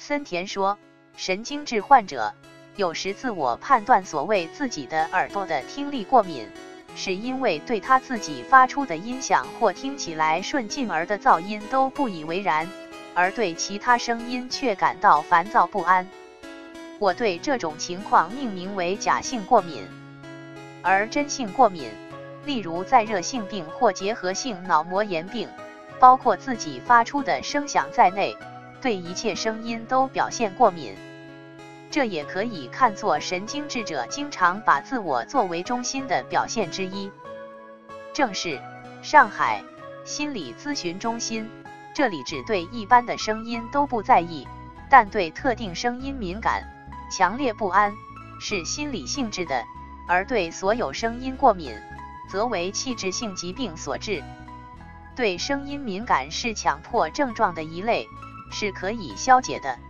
森田说，神经质患者有时自我判断所谓自己的耳朵的听力过敏，是因为对他自己发出的音响或听起来顺进儿的噪音都不以为然，而对其他声音却感到烦躁不安。我对这种情况命名为假性过敏，而真性过敏，例如在热性病或结核性脑膜炎病，包括自己发出的声响在内。对一切声音都表现过敏，这也可以看作神经质者经常把自我作为中心的表现之一。正是上海心理咨询中心，这里只对一般的声音都不在意，但对特定声音敏感、强烈不安，是心理性质的；而对所有声音过敏，则为器质性疾病所致。对声音敏感是强迫症状的一类。是可以消解的。